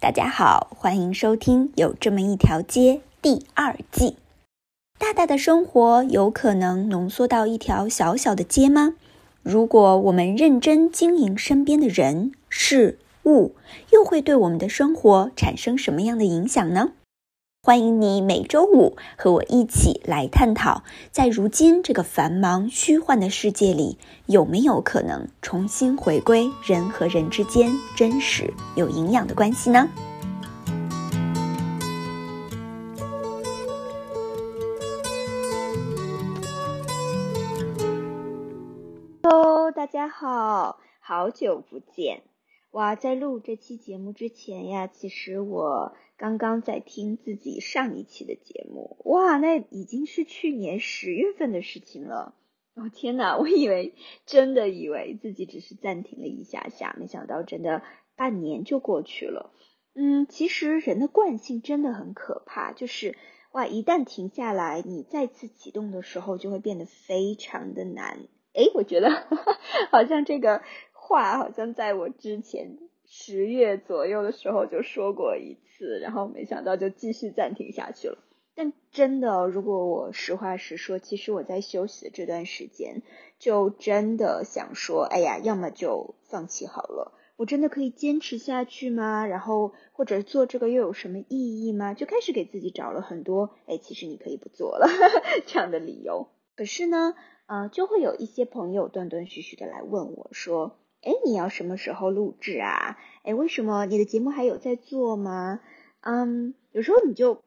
大家好，欢迎收听《有这么一条街》第二季。大大的生活有可能浓缩到一条小小的街吗？如果我们认真经营身边的人事物，又会对我们的生活产生什么样的影响呢？欢迎你每周五和我一起来探讨，在如今这个繁忙虚幻的世界里，有没有可能重新回归人和人之间真实有营养的关系呢大家好，好久不见。哇，在录这期节目之前呀，其实我刚刚在听自己上一期的节目。哇，那已经是去年十月份的事情了。哦天呐，我以为真的以为自己只是暂停了一下下，没想到真的半年就过去了。嗯，其实人的惯性真的很可怕，就是哇，一旦停下来，你再次启动的时候就会变得非常的难。诶，我觉得好像这个。话好像在我之前十月左右的时候就说过一然后没想到就继续暂停下去了。但真的，如果我实话实说，其实我在休息的这段时间，就真的想说，哎呀，要么就放弃好了。我真的可以坚持下去吗？然后或者做这个又有什么意义吗？就开始给自己找了很多，哎，其实你可以不做了这样的理由。可是呢，嗯，就会有一些朋友断断续续的来问我说。哎，你要什么时候录制啊？哎，为什么你的节目还有在做吗？嗯，有时候你就。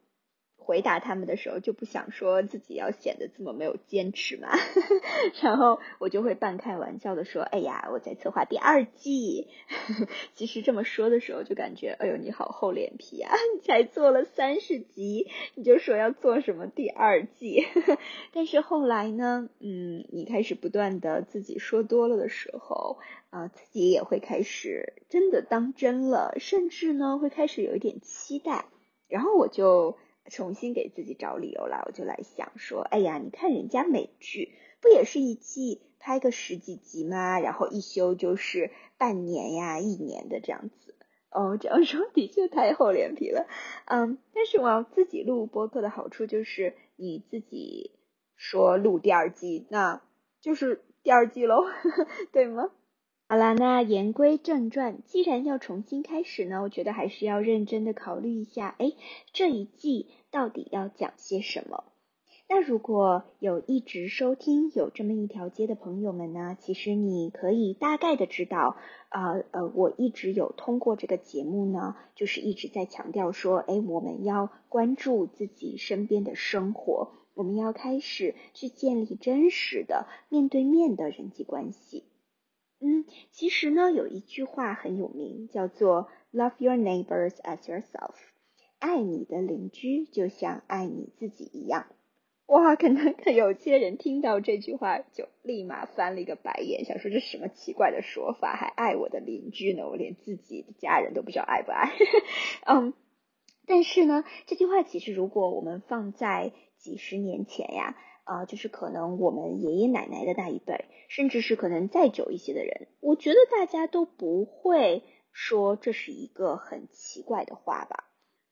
回答他们的时候就不想说自己要显得这么没有坚持嘛，然后我就会半开玩笑的说，哎呀，我在策划第二季。其实这么说的时候就感觉，哎呦，你好厚脸皮啊，你才做了三十集，你就说要做什么第二季。但是后来呢，嗯，你开始不断的自己说多了的时候，啊，自己也会开始真的当真了，甚至呢会开始有一点期待，然后我就。重新给自己找理由了，我就来想说，哎呀，你看人家美剧不也是一季拍个十几集吗？然后一休就是半年呀、一年的这样子。哦，这样说的确太厚脸皮了。嗯，但是我要自己录播客的好处就是你自己说录第二季，那就是第二季喽，对吗？好啦，那言归正传，既然要重新开始呢，我觉得还是要认真的考虑一下，哎，这一季到底要讲些什么？那如果有一直收听有这么一条街的朋友们呢，其实你可以大概的知道，呃呃，我一直有通过这个节目呢，就是一直在强调说，哎，我们要关注自己身边的生活，我们要开始去建立真实的面对面的人际关系。嗯，其实呢，有一句话很有名，叫做 “Love your neighbors as yourself”，爱你的邻居就像爱你自己一样。哇，可能有些人听到这句话就立马翻了一个白眼，想说这什么奇怪的说法，还爱我的邻居呢？我连自己的家人都不知道爱不爱。嗯，但是呢，这句话其实如果我们放在几十年前呀。啊，就是可能我们爷爷奶奶的那一辈，甚至是可能再久一些的人，我觉得大家都不会说这是一个很奇怪的话吧。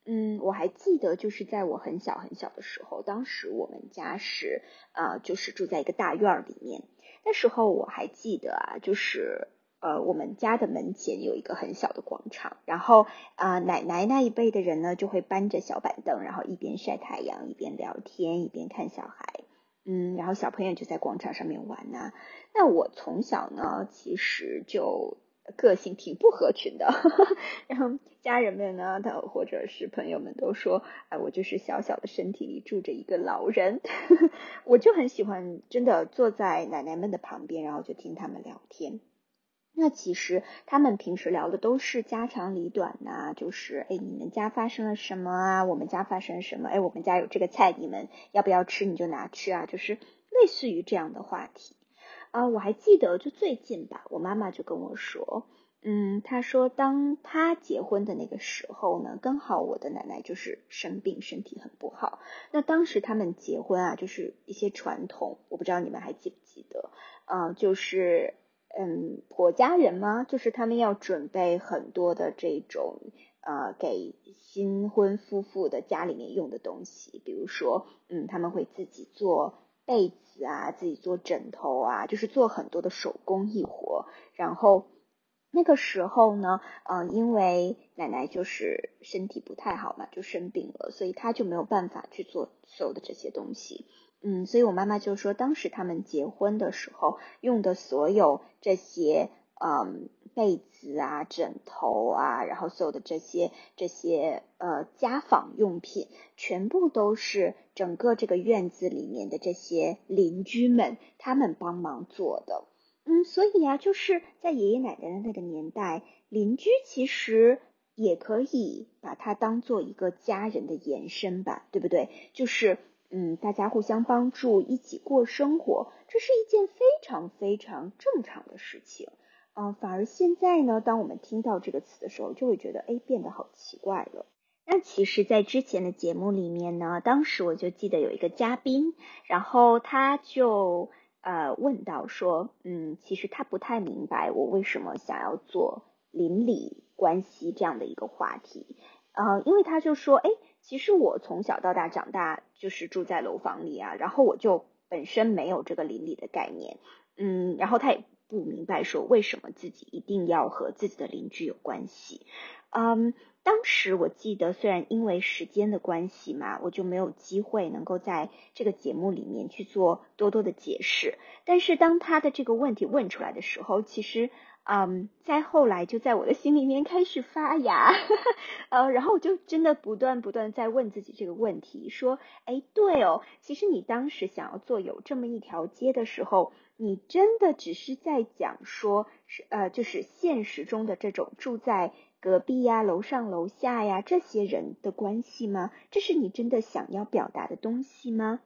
嗯，我还记得就是在我很小很小的时候，当时我们家是啊，就是住在一个大院里面。那时候我还记得啊，就是呃，我们家的门前有一个很小的广场，然后啊，奶奶那一辈的人呢，就会搬着小板凳，然后一边晒太阳，一边聊天，一边看小孩。嗯，然后小朋友就在广场上面玩呐。那我从小呢，其实就个性挺不合群的。然后家人们呢，他或者是朋友们都说，哎，我就是小小的身体里住着一个老人。我就很喜欢，真的坐在奶奶们的旁边，然后就听他们聊天。那其实他们平时聊的都是家长里短呐，就是哎，你们家发生了什么啊？我们家发生了什么？哎，我们家有这个菜，你们要不要吃？你就拿去啊，就是类似于这样的话题啊。我还记得，就最近吧，我妈妈就跟我说，嗯，她说当她结婚的那个时候呢，刚好我的奶奶就是生病，身体很不好。那当时他们结婚啊，就是一些传统，我不知道你们还记不记得啊，就是。嗯，婆家人吗？就是他们要准备很多的这种呃给新婚夫妇的家里面用的东西，比如说，嗯，他们会自己做被子啊，自己做枕头啊，就是做很多的手工艺活。然后那个时候呢，嗯，因为奶奶就是身体不太好嘛，就生病了，所以她就没有办法去做所有的这些东西。嗯，所以我妈妈就说，当时他们结婚的时候用的所有这些，嗯，被子啊、枕头啊，然后所有的这些这些呃家纺用品，全部都是整个这个院子里面的这些邻居们他们帮忙做的。嗯，所以呀，就是在爷爷奶奶的那个年代，邻居其实也可以把它当做一个家人的延伸吧，对不对？就是。嗯，大家互相帮助，一起过生活，这是一件非常非常正常的事情。嗯，反而现在呢，当我们听到这个词的时候，就会觉得，哎，变得好奇怪了。那其实，在之前的节目里面呢，当时我就记得有一个嘉宾，然后他就呃问到说，嗯，其实他不太明白我为什么想要做邻里关系这样的一个话题。呃，因为他就说，哎。其实我从小到大长大就是住在楼房里啊，然后我就本身没有这个邻里的概念，嗯，然后他也不明白说为什么自己一定要和自己的邻居有关系，嗯，当时我记得虽然因为时间的关系嘛，我就没有机会能够在这个节目里面去做多多的解释，但是当他的这个问题问出来的时候，其实。嗯，再后来就在我的心里面开始发芽，呃，然后我就真的不断不断在问自己这个问题，说，哎，对哦，其实你当时想要做有这么一条街的时候，你真的只是在讲说，是呃，就是现实中的这种住在隔壁呀、楼上楼下呀这些人的关系吗？这是你真的想要表达的东西吗？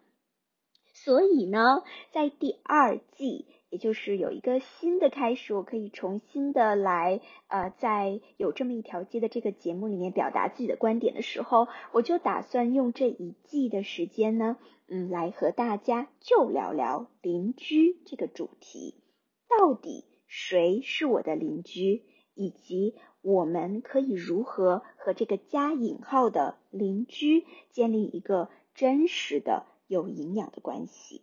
所以呢，在第二季。也就是有一个新的开始，我可以重新的来，呃，在有这么一条街的这个节目里面表达自己的观点的时候，我就打算用这一季的时间呢，嗯，来和大家就聊聊邻居这个主题，到底谁是我的邻居，以及我们可以如何和这个加引号的邻居建立一个真实的有营养的关系。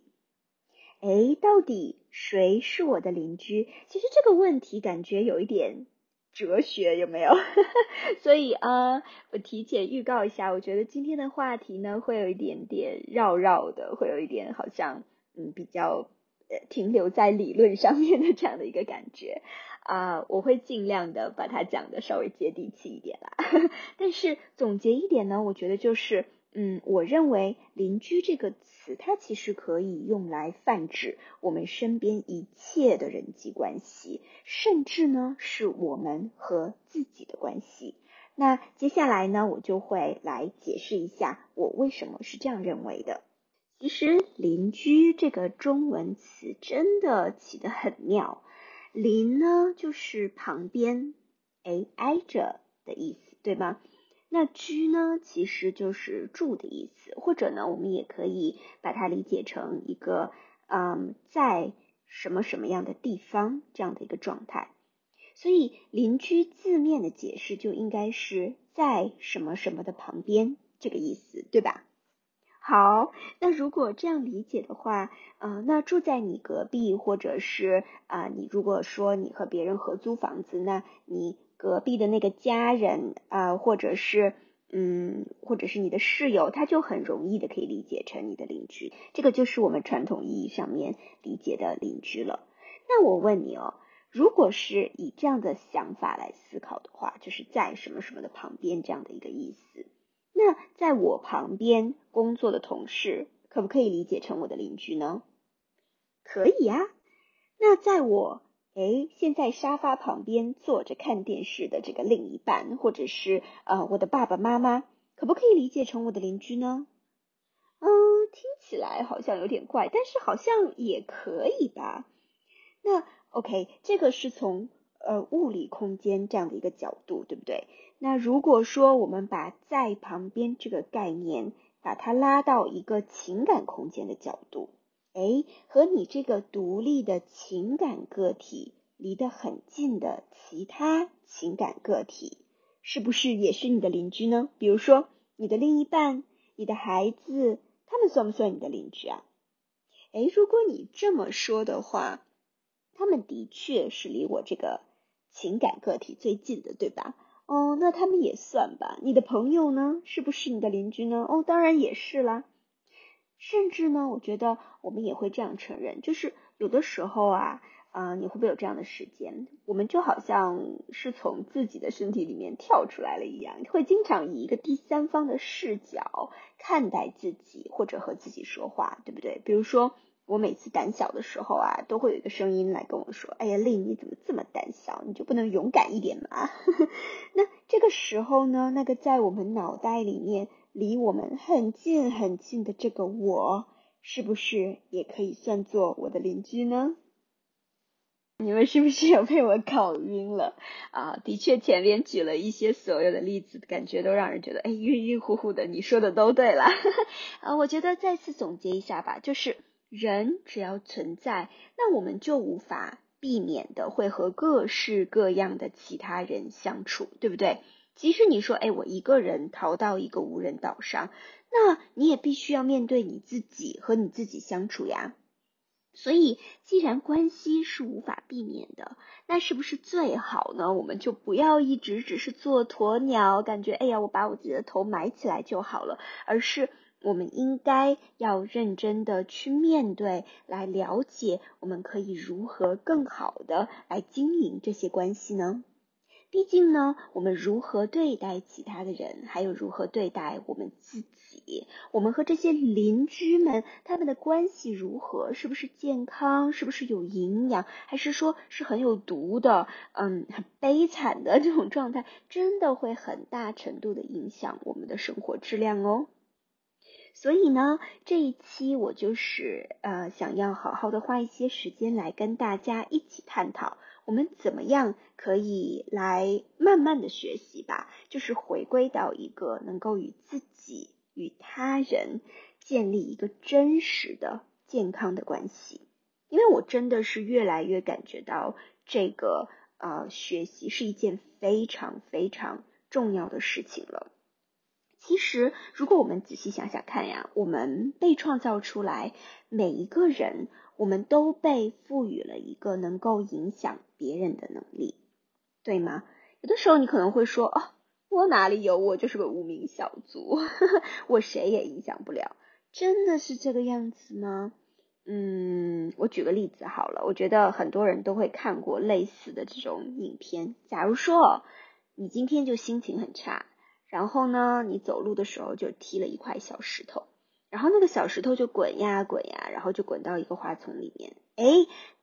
哎，到底谁是我的邻居？其实这个问题感觉有一点哲学，有没有？所以啊，我提前预告一下，我觉得今天的话题呢，会有一点点绕绕的，会有一点好像嗯比较呃停留在理论上面的这样的一个感觉啊，我会尽量的把它讲的稍微接地气一点啦。但是总结一点呢，我觉得就是。嗯，我认为“邻居”这个词，它其实可以用来泛指我们身边一切的人际关系，甚至呢是我们和自己的关系。那接下来呢，我就会来解释一下我为什么是这样认为的。其实“邻居”这个中文词真的起得很妙，“邻”呢就是旁边，哎，挨着的意思，对吗？那居呢，其实就是住的意思，或者呢，我们也可以把它理解成一个，嗯，在什么什么样的地方这样的一个状态。所以邻居字面的解释就应该是在什么什么的旁边这个意思，对吧？好，那如果这样理解的话，呃，那住在你隔壁，或者是啊，你如果说你和别人合租房子，那你。隔壁的那个家人啊，或者是嗯，或者是你的室友，他就很容易的可以理解成你的邻居。这个就是我们传统意义上面理解的邻居了。那我问你哦，如果是以这样的想法来思考的话，就是在什么什么的旁边这样的一个意思，那在我旁边工作的同事，可不可以理解成我的邻居呢？可以呀。那在我。哎，现在沙发旁边坐着看电视的这个另一半，或者是呃我的爸爸妈妈，可不可以理解成我的邻居呢？嗯，听起来好像有点怪，但是好像也可以吧。那 OK，这个是从呃物理空间这样的一个角度，对不对？那如果说我们把在旁边这个概念，把它拉到一个情感空间的角度。哎，和你这个独立的情感个体离得很近的其他情感个体，是不是也是你的邻居呢？比如说你的另一半、你的孩子，他们算不算你的邻居啊？哎，如果你这么说的话，他们的确是离我这个情感个体最近的，对吧？哦，那他们也算吧。你的朋友呢？是不是你的邻居呢？哦，当然也是啦。甚至呢，我觉得我们也会这样承认，就是有的时候啊。啊，你会不会有这样的时间？我们就好像是从自己的身体里面跳出来了一样，会经常以一个第三方的视角看待自己，或者和自己说话，对不对？比如说，我每次胆小的时候啊，都会有一个声音来跟我说：“哎呀，丽，你怎么这么胆小？你就不能勇敢一点吗？” 那这个时候呢，那个在我们脑袋里面离我们很近很近的这个我，是不是也可以算作我的邻居呢？你们是不是有被我搞晕了啊？的确，前面举了一些所有的例子，感觉都让人觉得哎晕晕乎乎的。你说的都对了啊，我觉得再次总结一下吧，就是人只要存在，那我们就无法避免的会和各式各样的其他人相处，对不对？即使你说哎，我一个人逃到一个无人岛上，那你也必须要面对你自己和你自己相处呀。所以，既然关系是无法避免的，那是不是最好呢？我们就不要一直只是做鸵鸟，感觉哎呀，我把我自己的头埋起来就好了，而是我们应该要认真的去面对，来了解我们可以如何更好的来经营这些关系呢？毕竟呢，我们如何对待其他的人，还有如何对待我们自己，我们和这些邻居们他们的关系如何，是不是健康，是不是有营养，还是说是很有毒的，嗯，很悲惨的这种状态，真的会很大程度的影响我们的生活质量哦。所以呢，这一期我就是呃，想要好好的花一些时间来跟大家一起探讨。我们怎么样可以来慢慢的学习吧？就是回归到一个能够与自己与他人建立一个真实的健康的关系。因为我真的是越来越感觉到这个呃学习是一件非常非常重要的事情了。其实，如果我们仔细想想看呀，我们被创造出来，每一个人。我们都被赋予了一个能够影响别人的能力，对吗？有的时候你可能会说，哦，我哪里有？我就是个无名小卒，我谁也影响不了。真的是这个样子吗？嗯，我举个例子好了，我觉得很多人都会看过类似的这种影片。假如说哦你今天就心情很差，然后呢，你走路的时候就踢了一块小石头。然后那个小石头就滚呀滚呀，然后就滚到一个花丛里面。哎，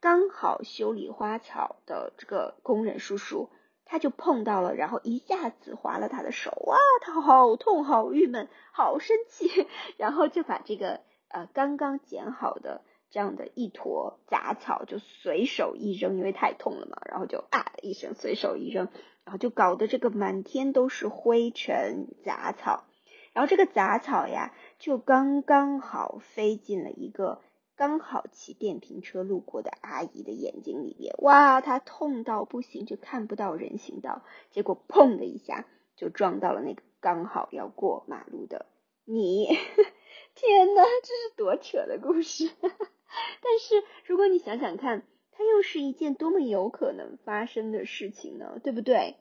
刚好修理花草的这个工人叔叔，他就碰到了，然后一下子划了他的手。哇，他好痛，好郁闷，好生气。然后就把这个呃刚刚剪好的这样的一坨杂草就随手一扔，因为太痛了嘛。然后就啊一声随手一扔，然后就搞得这个满天都是灰尘杂草。然后这个杂草呀，就刚刚好飞进了一个刚好骑电瓶车路过的阿姨的眼睛里面，哇，她痛到不行，就看不到人行道，结果砰的一下就撞到了那个刚好要过马路的你。天呐，这是多扯的故事！但是如果你想想看，它又是一件多么有可能发生的事情呢？对不对？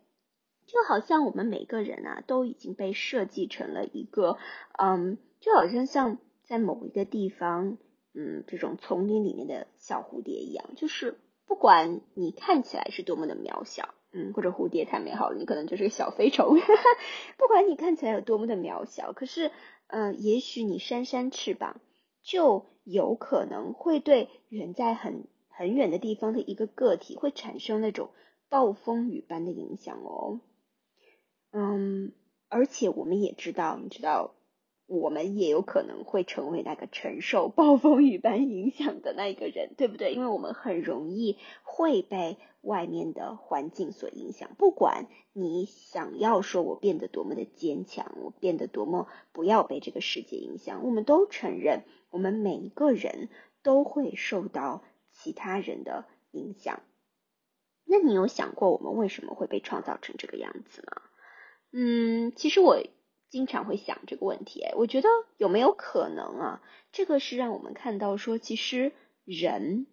就好像我们每个人啊，都已经被设计成了一个，嗯，就好像像在某一个地方，嗯，这种丛林里面的小蝴蝶一样，就是不管你看起来是多么的渺小，嗯，或者蝴蝶太美好了，你可能就是个小飞虫，不管你看起来有多么的渺小，可是，嗯，也许你扇扇翅膀，就有可能会对远在很很远的地方的一个个体，会产生那种暴风雨般的影响哦。嗯，而且我们也知道，你知道，我们也有可能会成为那个承受暴风雨般影响的那一个人，对不对？因为我们很容易会被外面的环境所影响。不管你想要说我变得多么的坚强，我变得多么不要被这个世界影响，我们都承认，我们每一个人都会受到其他人的影响。那你有想过，我们为什么会被创造成这个样子吗？嗯，其实我经常会想这个问题，我觉得有没有可能啊？这个是让我们看到说，其实人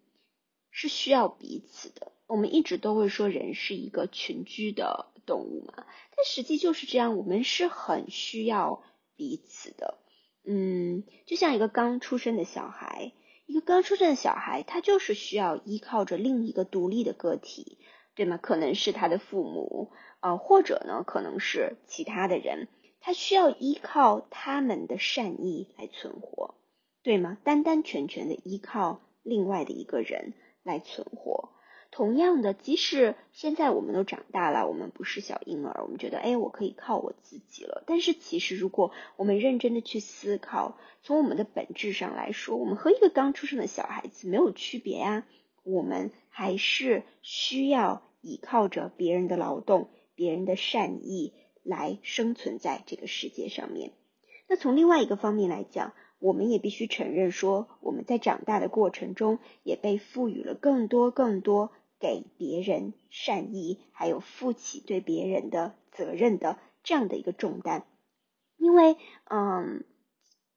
是需要彼此的。我们一直都会说人是一个群居的动物嘛，但实际就是这样，我们是很需要彼此的。嗯，就像一个刚出生的小孩，一个刚出生的小孩，他就是需要依靠着另一个独立的个体，对吗？可能是他的父母，呃，或者呢，可能是其他的人，他需要依靠他们的善意来存活。对吗？单单全全的依靠另外的一个人来存活。同样的，即使现在我们都长大了，我们不是小婴儿，我们觉得，哎，我可以靠我自己了。但是其实，如果我们认真的去思考，从我们的本质上来说，我们和一个刚出生的小孩子没有区别呀。我们还是需要依靠着别人的劳动、别人的善意来生存在这个世界上面。那从另外一个方面来讲，我们也必须承认，说我们在长大的过程中，也被赋予了更多、更多给别人善意，还有负起对别人的责任的这样的一个重担。因为，嗯，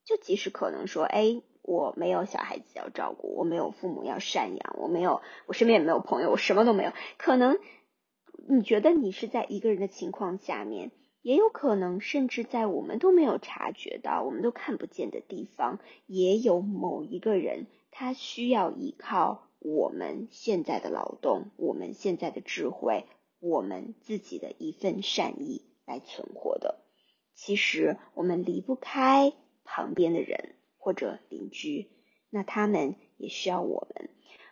就即使可能说，哎，我没有小孩子要照顾，我没有父母要赡养，我没有，我身边也没有朋友，我什么都没有。可能你觉得你是在一个人的情况下面。也有可能，甚至在我们都没有察觉到、我们都看不见的地方，也有某一个人，他需要依靠我们现在的劳动、我们现在的智慧、我们自己的一份善意来存活的。其实我们离不开旁边的人或者邻居，那他们也需要我们。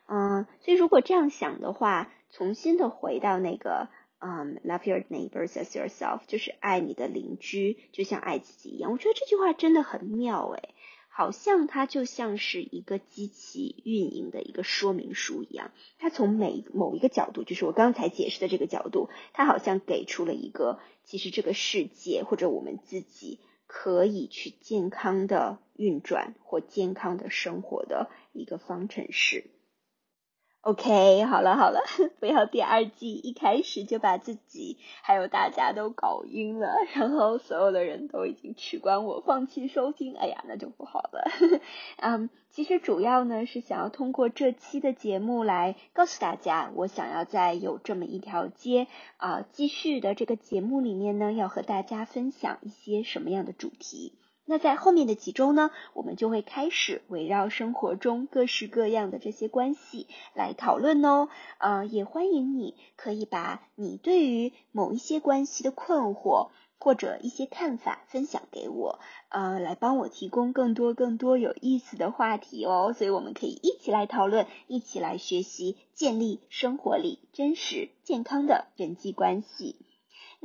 嗯，所以如果这样想的话，重新的回到那个。嗯，love your neighbors as yourself，就是爱你的邻居，就像爱自己一样。我觉得这句话真的很妙诶，好像它就像是一个机器运营的一个说明书一样。它从每某一个角度，就是我刚才解释的这个角度，它好像给出了一个其实这个世界或者我们自己可以去健康的运转或健康的生活的一个方程式。OK，好了好了，不要第二季一开始就把自己还有大家都搞晕了，然后所有的人都已经取关我，放弃收听，哎呀，那就不好了。嗯，其实主要呢是想要通过这期的节目来告诉大家，我想要在有这么一条街啊继续的这个节目里面呢，要和大家分享一些什么样的主题。那在后面的几周呢，我们就会开始围绕生活中各式各样的这些关系来讨论哦。呃，也欢迎你可以把你对于某一些关系的困惑或者一些看法分享给我，呃，来帮我提供更多更多有意思的话题哦。所以我们可以一起来讨论，一起来学习，建立生活里真实健康的人际关系。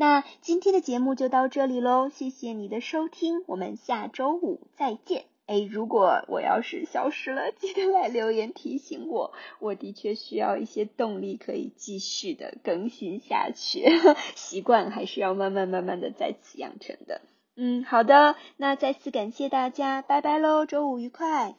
那今天的节目就到这里喽，谢谢你的收听，我们下周五再见。哎，如果我要是消失了，记得来留言提醒我，我的确需要一些动力，可以继续的更新下去。习惯还是要慢慢慢慢的再次养成的。嗯，好的，那再次感谢大家，拜拜喽，周五愉快。